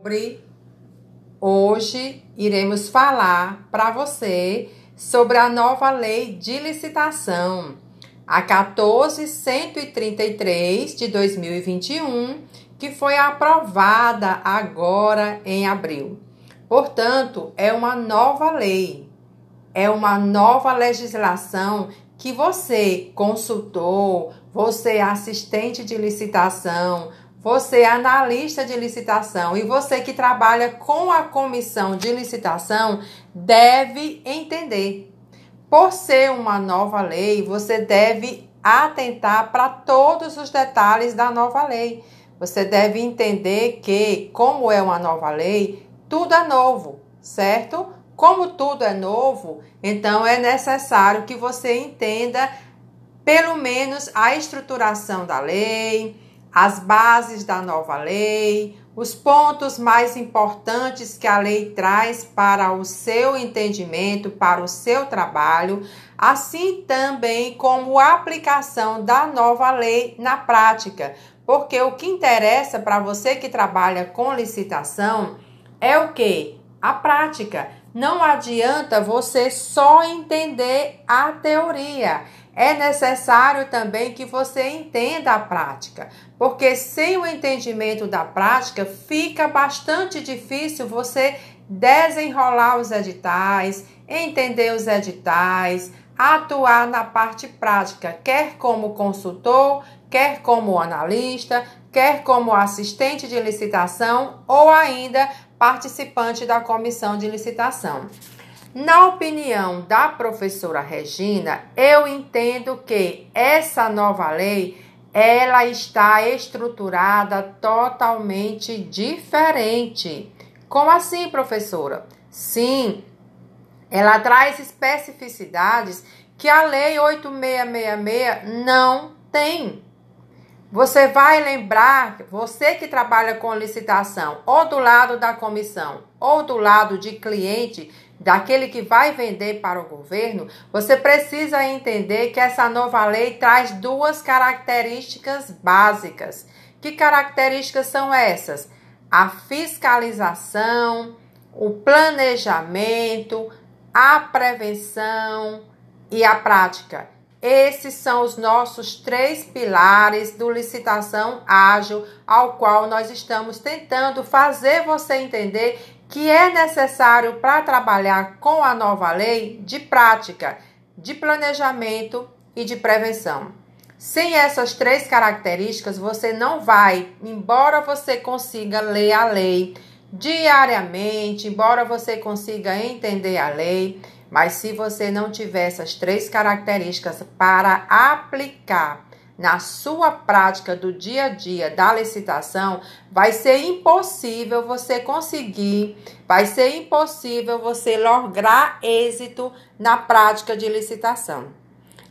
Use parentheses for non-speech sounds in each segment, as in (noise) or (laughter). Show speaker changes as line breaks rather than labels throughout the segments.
sobre hoje iremos falar para você sobre a nova lei de licitação, a 14133 de 2021, que foi aprovada agora em abril. Portanto, é uma nova lei, é uma nova legislação que você, consultor, você, assistente de licitação, você, analista de licitação e você que trabalha com a comissão de licitação, deve entender. Por ser uma nova lei, você deve atentar para todos os detalhes da nova lei. Você deve entender que, como é uma nova lei, tudo é novo, certo? Como tudo é novo, então é necessário que você entenda pelo menos a estruturação da lei, as bases da nova lei, os pontos mais importantes que a lei traz para o seu entendimento, para o seu trabalho, assim também como a aplicação da nova lei na prática. Porque o que interessa para você que trabalha com licitação é o que? A prática. Não adianta você só entender a teoria é necessário também que você entenda a prática, porque sem o entendimento da prática fica bastante difícil você desenrolar os editais, entender os editais, atuar na parte prática, quer como consultor, quer como analista, quer como assistente de licitação ou ainda participante da comissão de licitação. Na opinião da professora Regina, eu entendo que essa nova lei ela está estruturada totalmente diferente. Como assim, professora? Sim, ela traz especificidades que a lei 8666 não tem. Você vai lembrar, você que trabalha com licitação, ou do lado da comissão, ou do lado de cliente, daquele que vai vender para o governo, você precisa entender que essa nova lei traz duas características básicas. Que características são essas? A fiscalização, o planejamento, a prevenção e a prática. Esses são os nossos três pilares do licitação ágil, ao qual nós estamos tentando fazer você entender que é necessário para trabalhar com a nova lei de prática, de planejamento e de prevenção. Sem essas três características, você não vai, embora você consiga ler a lei diariamente, embora você consiga entender a lei, mas se você não tiver essas três características para aplicar na sua prática do dia a dia da licitação, vai ser impossível você conseguir, vai ser impossível você lograr êxito na prática de licitação.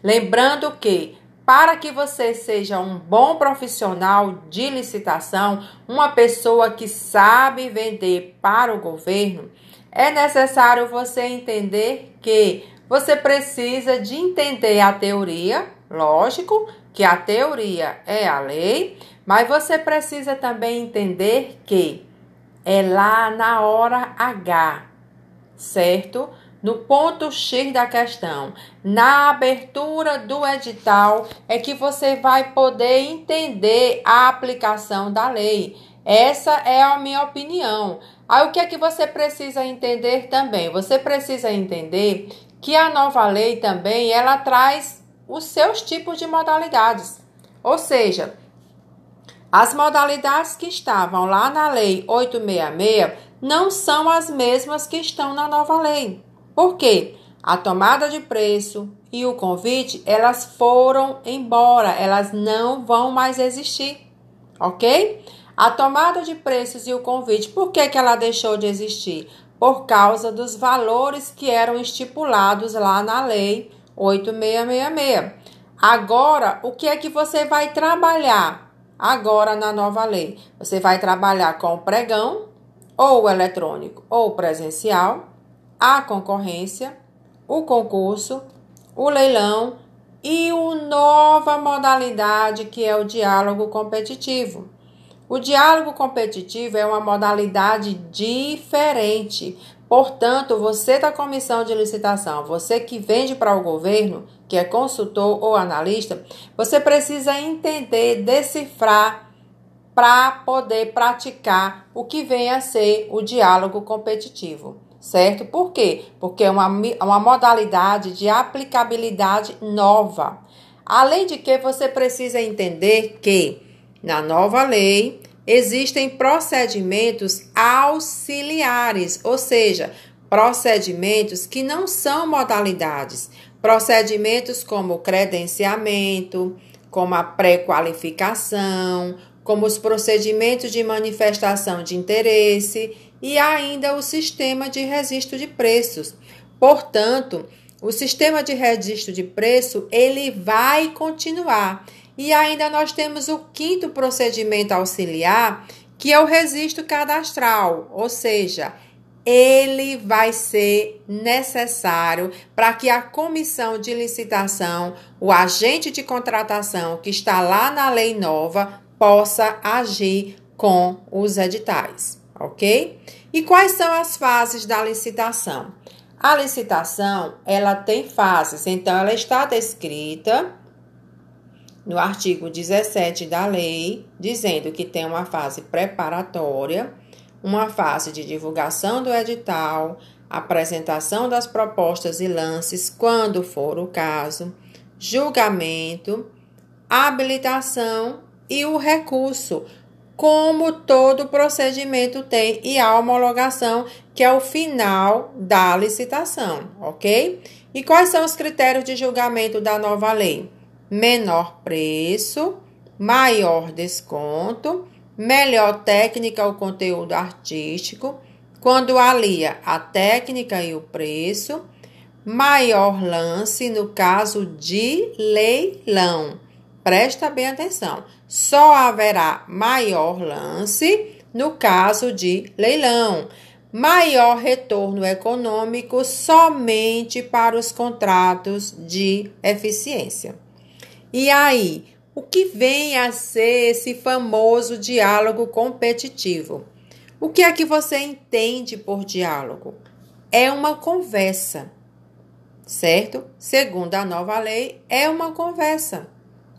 Lembrando que para que você seja um bom profissional de licitação, uma pessoa que sabe vender para o governo, é necessário você entender que você precisa de entender a teoria, lógico, que a teoria é a lei, mas você precisa também entender que é lá na hora H, certo? No ponto X da questão, na abertura do edital, é que você vai poder entender a aplicação da lei. Essa é a minha opinião. Aí o que é que você precisa entender também? Você precisa entender que a nova lei também ela traz os seus tipos de modalidades. Ou seja, as modalidades que estavam lá na Lei 866 não são as mesmas que estão na nova lei. Por quê? A tomada de preço e o convite, elas foram embora, elas não vão mais existir, ok? A tomada de preços e o convite, por que, que ela deixou de existir? Por causa dos valores que eram estipulados lá na lei 8666. Agora, o que é que você vai trabalhar agora na nova lei? Você vai trabalhar com o pregão, ou eletrônico ou presencial, a concorrência, o concurso, o leilão e uma nova modalidade que é o diálogo competitivo. O diálogo competitivo é uma modalidade diferente. Portanto, você da comissão de licitação, você que vende para o governo, que é consultor ou analista, você precisa entender, decifrar para poder praticar o que vem a ser o diálogo competitivo, certo? Por quê? Porque é uma, uma modalidade de aplicabilidade nova. Além de que você precisa entender que na nova lei existem procedimentos auxiliares, ou seja, procedimentos que não são modalidades, procedimentos como credenciamento, como a pré-qualificação, como os procedimentos de manifestação de interesse e ainda o sistema de registro de preços. Portanto, o sistema de registro de preço ele vai continuar. E ainda nós temos o quinto procedimento auxiliar, que é o registro cadastral, ou seja, ele vai ser necessário para que a comissão de licitação, o agente de contratação que está lá na lei nova, possa agir com os editais, ok? E quais são as fases da licitação? A licitação, ela tem fases, então ela está descrita no artigo 17 da lei, dizendo que tem uma fase preparatória, uma fase de divulgação do edital, apresentação das propostas e lances, quando for o caso, julgamento, habilitação e o recurso, como todo procedimento tem, e a homologação, que é o final da licitação, ok? E quais são os critérios de julgamento da nova lei? Menor preço, maior desconto, melhor técnica ou conteúdo artístico, quando alia a técnica e o preço, maior lance no caso de leilão. Presta bem atenção só haverá maior lance no caso de leilão. Maior retorno econômico somente para os contratos de eficiência. E aí, o que vem a ser esse famoso diálogo competitivo? O que é que você entende por diálogo? É uma conversa, certo? Segundo a nova lei, é uma conversa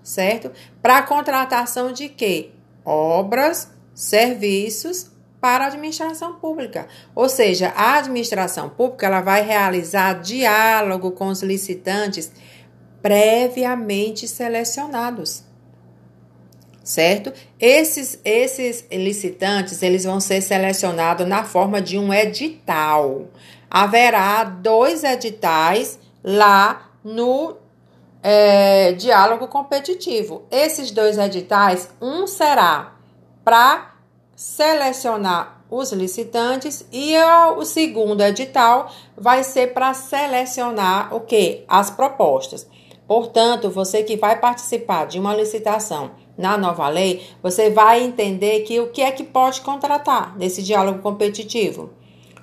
certo? Para contratação de quê? Obras, serviços para a administração pública. Ou seja, a administração pública ela vai realizar diálogo com os licitantes previamente selecionados. Certo? Esses esses licitantes, eles vão ser selecionados na forma de um edital. Haverá dois editais lá no é, diálogo competitivo. Esses dois editais, um será para selecionar os licitantes e o segundo edital vai ser para selecionar o que? As propostas. Portanto, você que vai participar de uma licitação na nova lei, você vai entender que o que é que pode contratar nesse diálogo competitivo?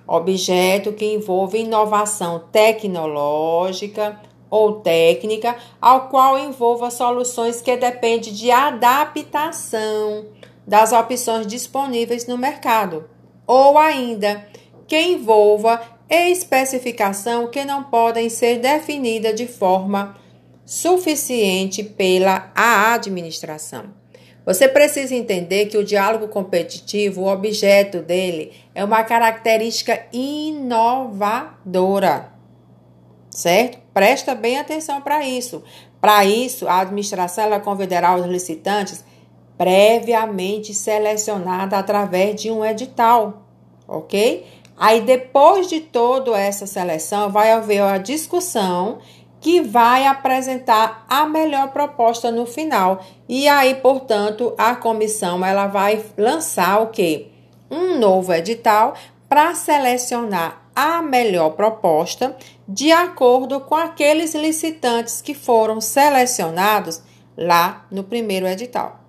Objeto que envolve inovação tecnológica, ou técnica, ao qual envolva soluções que dependem de adaptação das opções disponíveis no mercado, ou ainda que envolva especificação que não podem ser definidas de forma suficiente pela administração. Você precisa entender que o diálogo competitivo, o objeto dele, é uma característica inovadora certo? Presta bem atenção para isso. Para isso, a administração ela convidará os licitantes previamente selecionada através de um edital, ok? Aí, depois de toda essa seleção, vai haver a discussão que vai apresentar a melhor proposta no final. E aí, portanto, a comissão ela vai lançar o quê? Um novo edital para selecionar a melhor proposta de acordo com aqueles licitantes que foram selecionados lá no primeiro edital.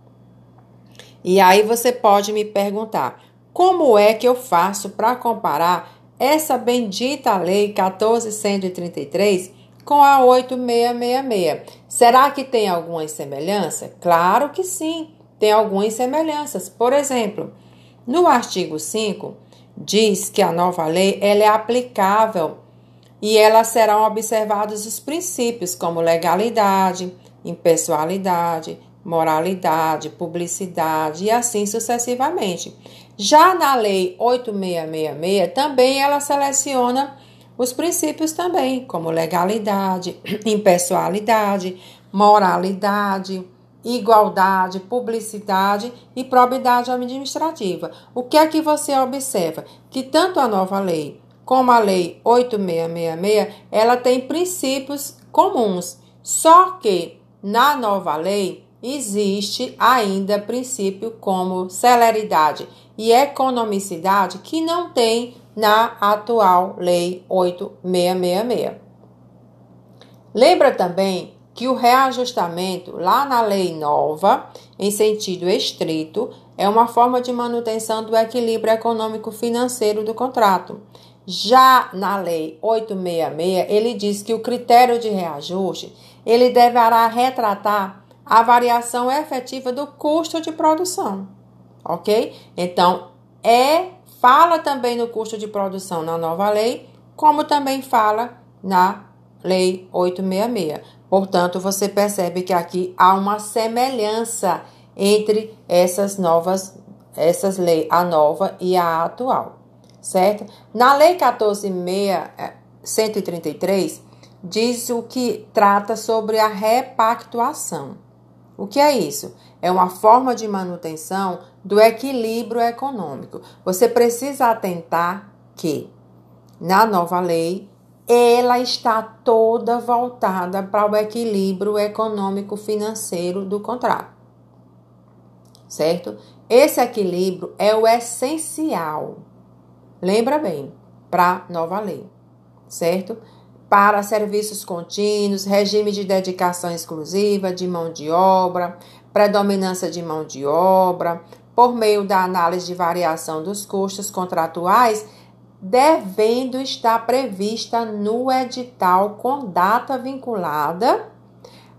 E aí você pode me perguntar: como é que eu faço para comparar essa bendita lei 1433 com a 8666? Será que tem alguma semelhança? Claro que sim. tem algumas semelhanças. Por exemplo, no artigo 5, diz que a nova lei ela é aplicável e ela serão observados os princípios como legalidade, impessoalidade, moralidade, publicidade e assim sucessivamente. Já na lei 8666 também ela seleciona os princípios também, como legalidade, (clears throat) impessoalidade, moralidade, igualdade, publicidade e probidade administrativa. O que é que você observa? Que tanto a nova lei como a lei 8666, ela tem princípios comuns, só que na nova lei existe ainda princípio como celeridade e economicidade que não tem na atual Lei 8666. Lembra também que o reajustamento lá na lei nova, em sentido estrito, é uma forma de manutenção do equilíbrio econômico financeiro do contrato. Já na lei 866, ele diz que o critério de reajuste, ele deverá retratar a variação efetiva do custo de produção, ok? Então, é fala também no custo de produção na nova lei, como também fala na lei 866. Portanto, você percebe que aqui há uma semelhança entre essas novas essas leis, a nova e a atual, certo? Na lei 14633 diz o que trata sobre a repactuação. O que é isso? É uma forma de manutenção do equilíbrio econômico. Você precisa atentar que na nova lei ela está toda voltada para o equilíbrio econômico financeiro do contrato. Certo? Esse equilíbrio é o essencial. Lembra bem, para nova lei. Certo? para serviços contínuos, regime de dedicação exclusiva de mão de obra, predominância de mão de obra, por meio da análise de variação dos custos contratuais, devendo estar prevista no edital com data vinculada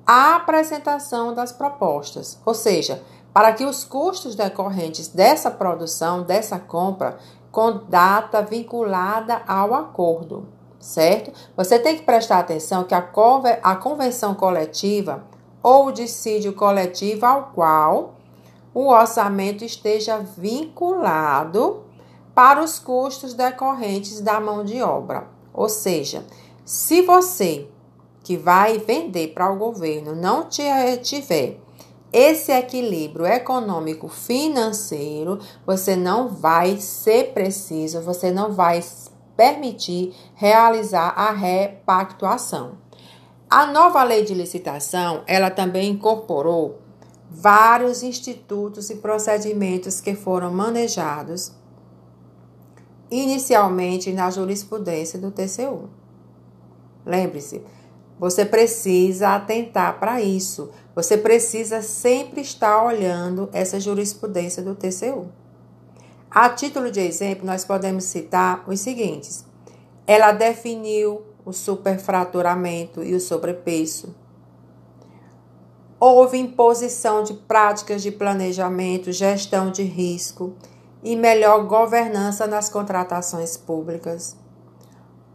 à apresentação das propostas. Ou seja, para que os custos decorrentes dessa produção, dessa compra, com data vinculada ao acordo certo? Você tem que prestar atenção que a, convenção coletiva ou o dissídio coletivo ao qual o orçamento esteja vinculado para os custos decorrentes da mão de obra. Ou seja, se você que vai vender para o governo não tiver esse equilíbrio econômico financeiro, você não vai ser preciso, você não vai permitir realizar a repactuação. A nova lei de licitação, ela também incorporou vários institutos e procedimentos que foram manejados inicialmente na jurisprudência do TCU. Lembre-se, você precisa atentar para isso. Você precisa sempre estar olhando essa jurisprudência do TCU. A título de exemplo, nós podemos citar os seguintes: ela definiu o superfraturamento e o sobrepeso. Houve imposição de práticas de planejamento, gestão de risco e melhor governança nas contratações públicas.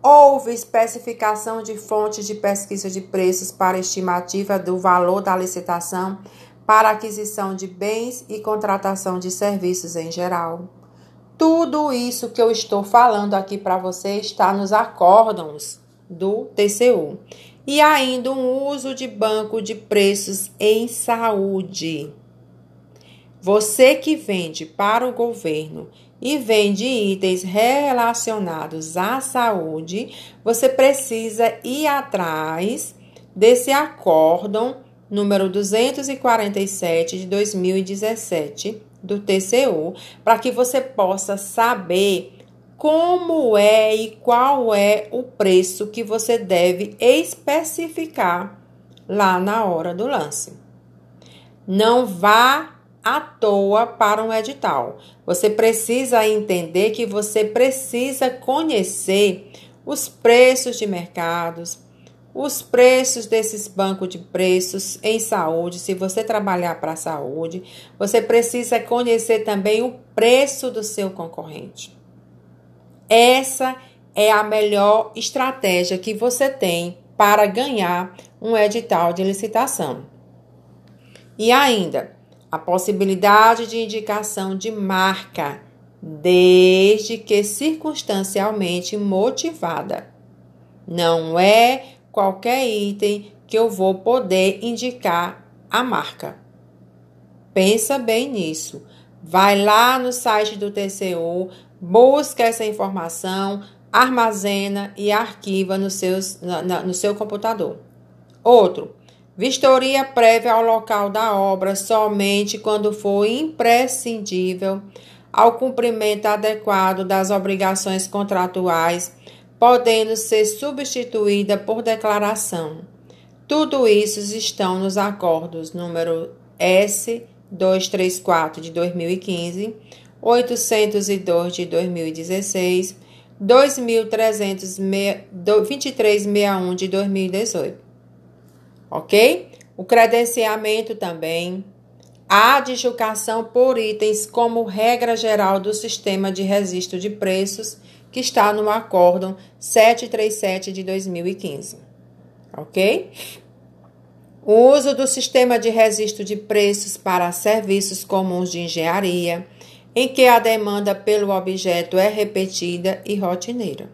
Houve especificação de fontes de pesquisa de preços para estimativa do valor da licitação para aquisição de bens e contratação de serviços em geral. Tudo isso que eu estou falando aqui para você está nos acórdãos do TCU. E ainda um uso de banco de preços em saúde. Você que vende para o governo e vende itens relacionados à saúde, você precisa ir atrás desse acórdão número 247 de 2017 do TCU, para que você possa saber como é e qual é o preço que você deve especificar lá na hora do lance. Não vá à toa para um edital. Você precisa entender que você precisa conhecer os preços de mercados, os preços desses bancos de preços em saúde. Se você trabalhar para a saúde, você precisa conhecer também o preço do seu concorrente. Essa é a melhor estratégia que você tem para ganhar um edital de licitação. E ainda, a possibilidade de indicação de marca, desde que circunstancialmente motivada. Não é qualquer item que eu vou poder indicar a marca. Pensa bem nisso. Vai lá no site do TCU, busca essa informação, armazena e arquiva no, seus, na, no seu computador. Outro, vistoria prévia ao local da obra somente quando for imprescindível ao cumprimento adequado das obrigações contratuais podendo ser substituída por declaração. Tudo isso estão nos acordos número S234 de 2015, 802 de 2016, 2361 de 2018. OK? O credenciamento também a adjudicação por itens como regra geral do sistema de registro de preços que está no Acórdão 737 de 2015. Ok? O uso do sistema de registro de preços para serviços comuns de engenharia, em que a demanda pelo objeto é repetida e rotineira.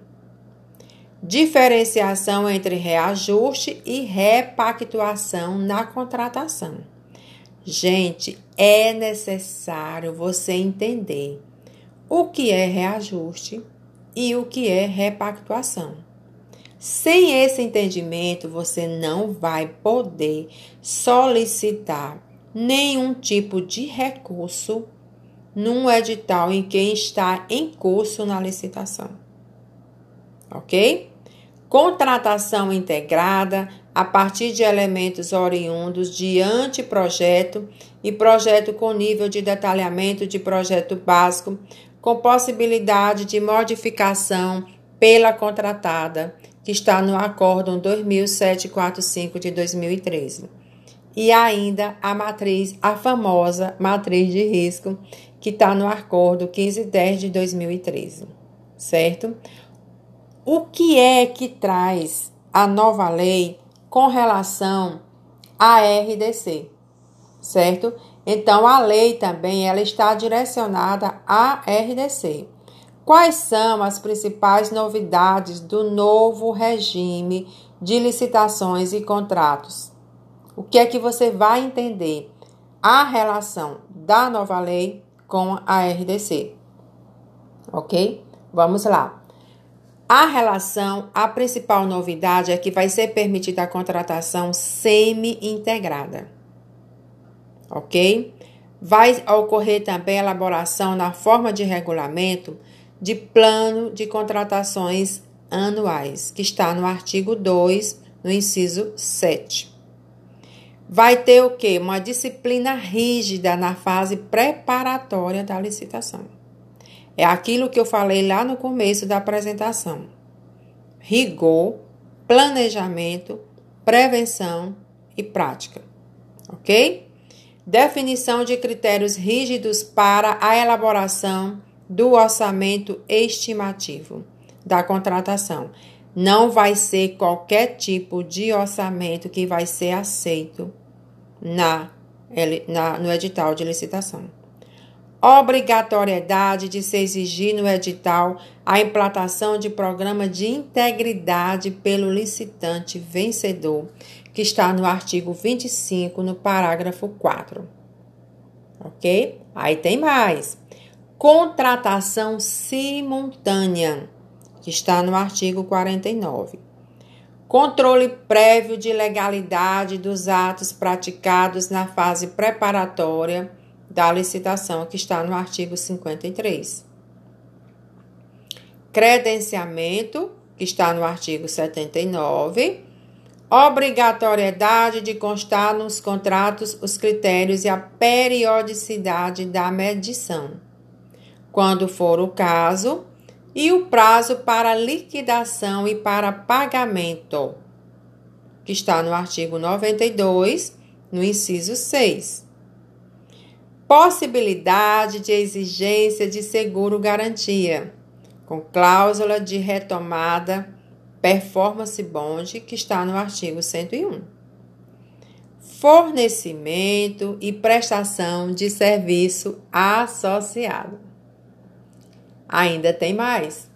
Diferenciação entre reajuste e repactuação na contratação. Gente, é necessário você entender o que é reajuste e o que é repactuação. Sem esse entendimento, você não vai poder solicitar nenhum tipo de recurso num edital em que está em curso na licitação. Ok? Contratação integrada a partir de elementos oriundos de anteprojeto e projeto com nível de detalhamento de projeto básico com possibilidade de modificação pela contratada, que está no Acórdão 2745 de 2013. E ainda a matriz, a famosa matriz de risco, que está no Acordo 1510 de 2013, certo? O que é que traz a nova lei com relação à RDC, certo? Então, a lei também ela está direcionada à RDC. Quais são as principais novidades do novo regime de licitações e contratos? O que é que você vai entender? A relação da nova lei com a RDC. Ok? Vamos lá. A relação, a principal novidade é que vai ser permitida a contratação semi-integrada ok? Vai ocorrer também a elaboração na forma de regulamento de plano de contratações anuais, que está no artigo 2, no inciso 7. Vai ter o quê? Uma disciplina rígida na fase preparatória da licitação. É aquilo que eu falei lá no começo da apresentação. Rigor, planejamento, prevenção e prática. Ok? definição de critérios rígidos para a elaboração do orçamento estimativo da contratação. Não vai ser qualquer tipo de orçamento que vai ser aceito na, na, no edital de licitação. Obrigatoriedade de se exigir no edital a implantação de programa de integridade pelo licitante vencedor que está no artigo 25, no parágrafo 4. Ok? Aí tem mais. Contratação simultânea, que está no artigo 49. Controle prévio de legalidade dos atos praticados na fase preparatória da licitação, que está no artigo 53. Credenciamento, que está no artigo 79 obrigatoriedade de constar nos contratos os critérios e a periodicidade da medição, quando for o caso, e o prazo para liquidação e para pagamento. que está no artigo 92, no inciso 6. Possibilidade de exigência de seguro garantia, com cláusula de retomada performance bond, que está no artigo 101. Fornecimento e prestação de serviço associado. Ainda tem mais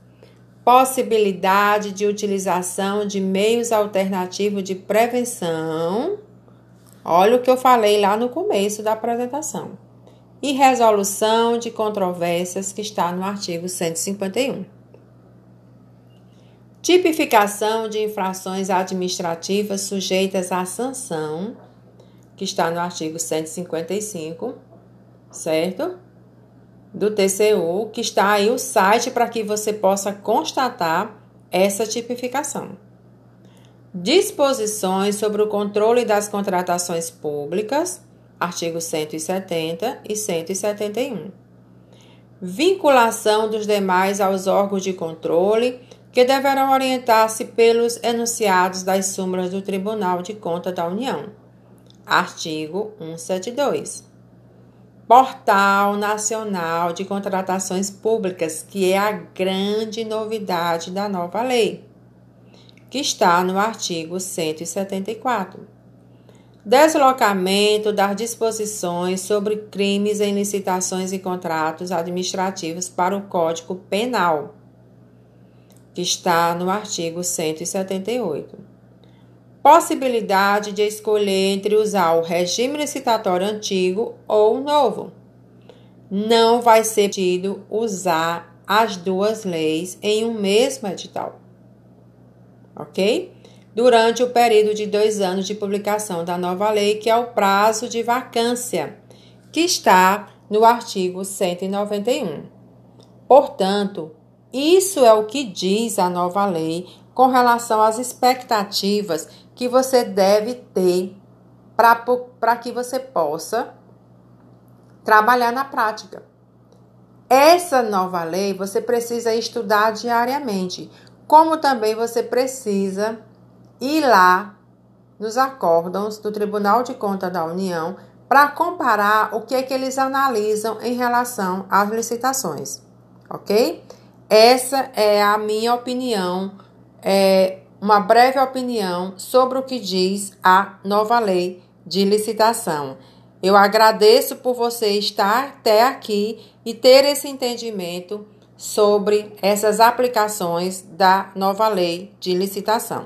possibilidade de utilização de meios alternativos de prevenção. Olha o que eu falei lá no começo da apresentação. E resolução de controvérsias que está no artigo 151. Tipificação de infrações administrativas sujeitas à sanção, que está no artigo 155, certo? Do TCU, que está aí o site para que você possa constatar essa tipificação. Disposições sobre o controle das contratações públicas, artigos 170 e 171. Vinculação dos demais aos órgãos de controle, que deverão orientar-se pelos enunciados das súmulas do Tribunal de Contas da União. Artigo 172. Portal Nacional de Contratações Públicas, que é a grande novidade da nova lei, que está no artigo 174. Deslocamento das disposições sobre crimes em licitações e contratos administrativos para o Código Penal, que está no artigo 178 possibilidade de escolher entre usar o regime licitatório antigo ou novo. Não vai ser permitido usar as duas leis em um mesmo edital. Ok? Durante o período de dois anos de publicação da nova lei, que é o prazo de vacância, que está no artigo 191. Portanto, isso é o que diz a nova lei com relação às expectativas que você deve ter para que você possa trabalhar na prática. Essa nova lei você precisa estudar diariamente, como também você precisa ir lá nos acórdãos do Tribunal de Contas da União para comparar o que é que eles analisam em relação às licitações, ok? Essa é a minha opinião é, uma breve opinião sobre o que diz a nova lei de licitação. Eu agradeço por você estar até aqui e ter esse entendimento sobre essas aplicações da nova lei de licitação.